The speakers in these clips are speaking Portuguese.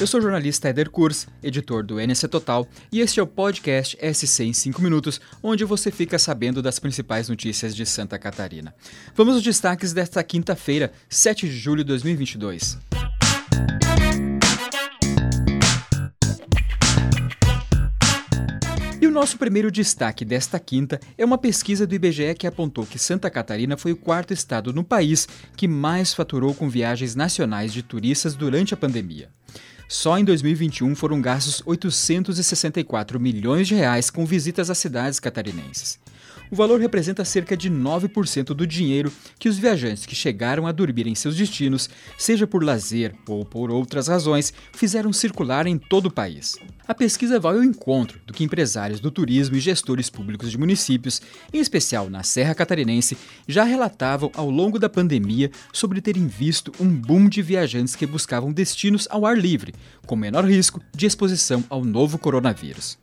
Eu sou o jornalista Eder Kurs, editor do NC Total, e este é o podcast SC em 5 minutos, onde você fica sabendo das principais notícias de Santa Catarina. Vamos aos destaques desta quinta-feira, 7 de julho de 2022. Nosso primeiro destaque desta quinta é uma pesquisa do IBGE que apontou que Santa Catarina foi o quarto estado no país que mais faturou com viagens nacionais de turistas durante a pandemia. Só em 2021 foram gastos 864 milhões de reais com visitas às cidades catarinenses. O valor representa cerca de 9% do dinheiro que os viajantes que chegaram a dormir em seus destinos, seja por lazer ou por outras razões, fizeram circular em todo o país. A pesquisa vai ao encontro do que empresários do turismo e gestores públicos de municípios, em especial na Serra Catarinense, já relatavam ao longo da pandemia sobre terem visto um boom de viajantes que buscavam destinos ao ar livre, com menor risco de exposição ao novo coronavírus.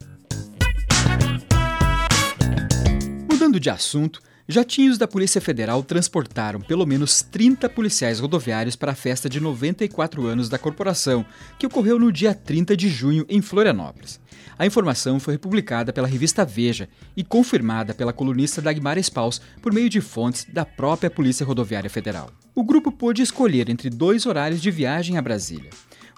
Mudando de assunto, jatinhos da Polícia Federal transportaram pelo menos 30 policiais rodoviários para a festa de 94 anos da corporação, que ocorreu no dia 30 de junho em Florianópolis. A informação foi publicada pela revista Veja e confirmada pela colunista Dagmar Spaus por meio de fontes da própria Polícia Rodoviária Federal. O grupo pôde escolher entre dois horários de viagem a Brasília.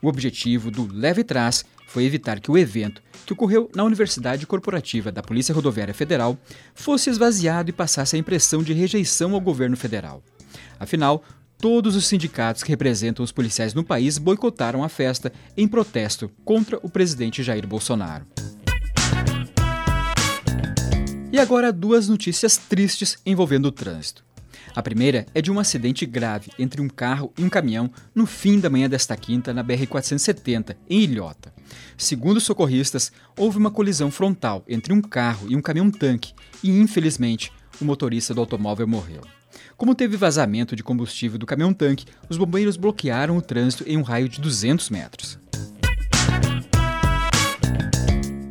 O objetivo do Leve Trás foi evitar que o evento, que ocorreu na Universidade Corporativa da Polícia Rodoviária Federal, fosse esvaziado e passasse a impressão de rejeição ao governo federal. Afinal, todos os sindicatos que representam os policiais no país boicotaram a festa em protesto contra o presidente Jair Bolsonaro. E agora duas notícias tristes envolvendo o trânsito. A primeira é de um acidente grave entre um carro e um caminhão no fim da manhã desta quinta na BR-470, em Ilhota. Segundo socorristas, houve uma colisão frontal entre um carro e um caminhão-tanque e, infelizmente, o motorista do automóvel morreu. Como teve vazamento de combustível do caminhão-tanque, os bombeiros bloquearam o trânsito em um raio de 200 metros.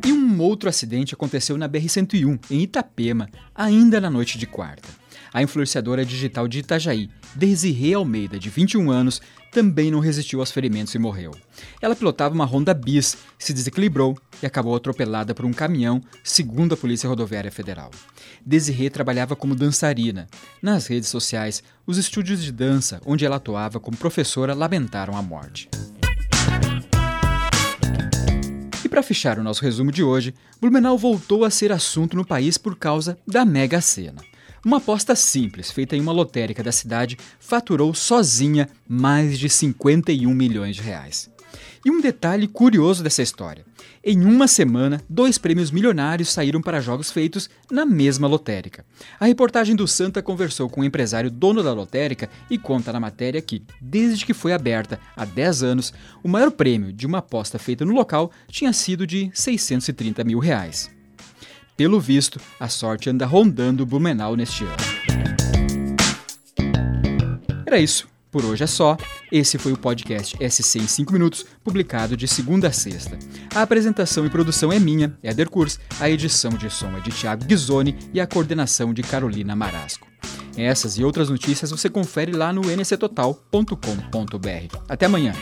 E um outro acidente aconteceu na BR-101, em Itapema, ainda na noite de quarta. A influenciadora digital de Itajaí, Desirê Almeida, de 21 anos, também não resistiu aos ferimentos e morreu. Ela pilotava uma Honda Bis, se desequilibrou e acabou atropelada por um caminhão, segundo a Polícia Rodoviária Federal. Desirê trabalhava como dançarina. Nas redes sociais, os estúdios de dança onde ela atuava como professora lamentaram a morte. E para fechar o nosso resumo de hoje, Blumenau voltou a ser assunto no país por causa da Mega Sena. Uma aposta simples, feita em uma lotérica da cidade, faturou sozinha mais de 51 milhões de reais. E um detalhe curioso dessa história: em uma semana, dois prêmios milionários saíram para jogos feitos na mesma lotérica. A reportagem do Santa conversou com o um empresário dono da lotérica e conta na matéria que, desde que foi aberta há 10 anos, o maior prêmio de uma aposta feita no local tinha sido de 630 mil reais. Pelo visto, a sorte anda rondando Blumenau neste ano. Era isso. Por hoje é só. Esse foi o podcast SC em 5 minutos, publicado de segunda a sexta. A apresentação e produção é minha, Éder Kurs, a edição de som é de Thiago Ghisoni e a coordenação de Carolina Marasco. Essas e outras notícias você confere lá no nctotal.com.br. Até amanhã!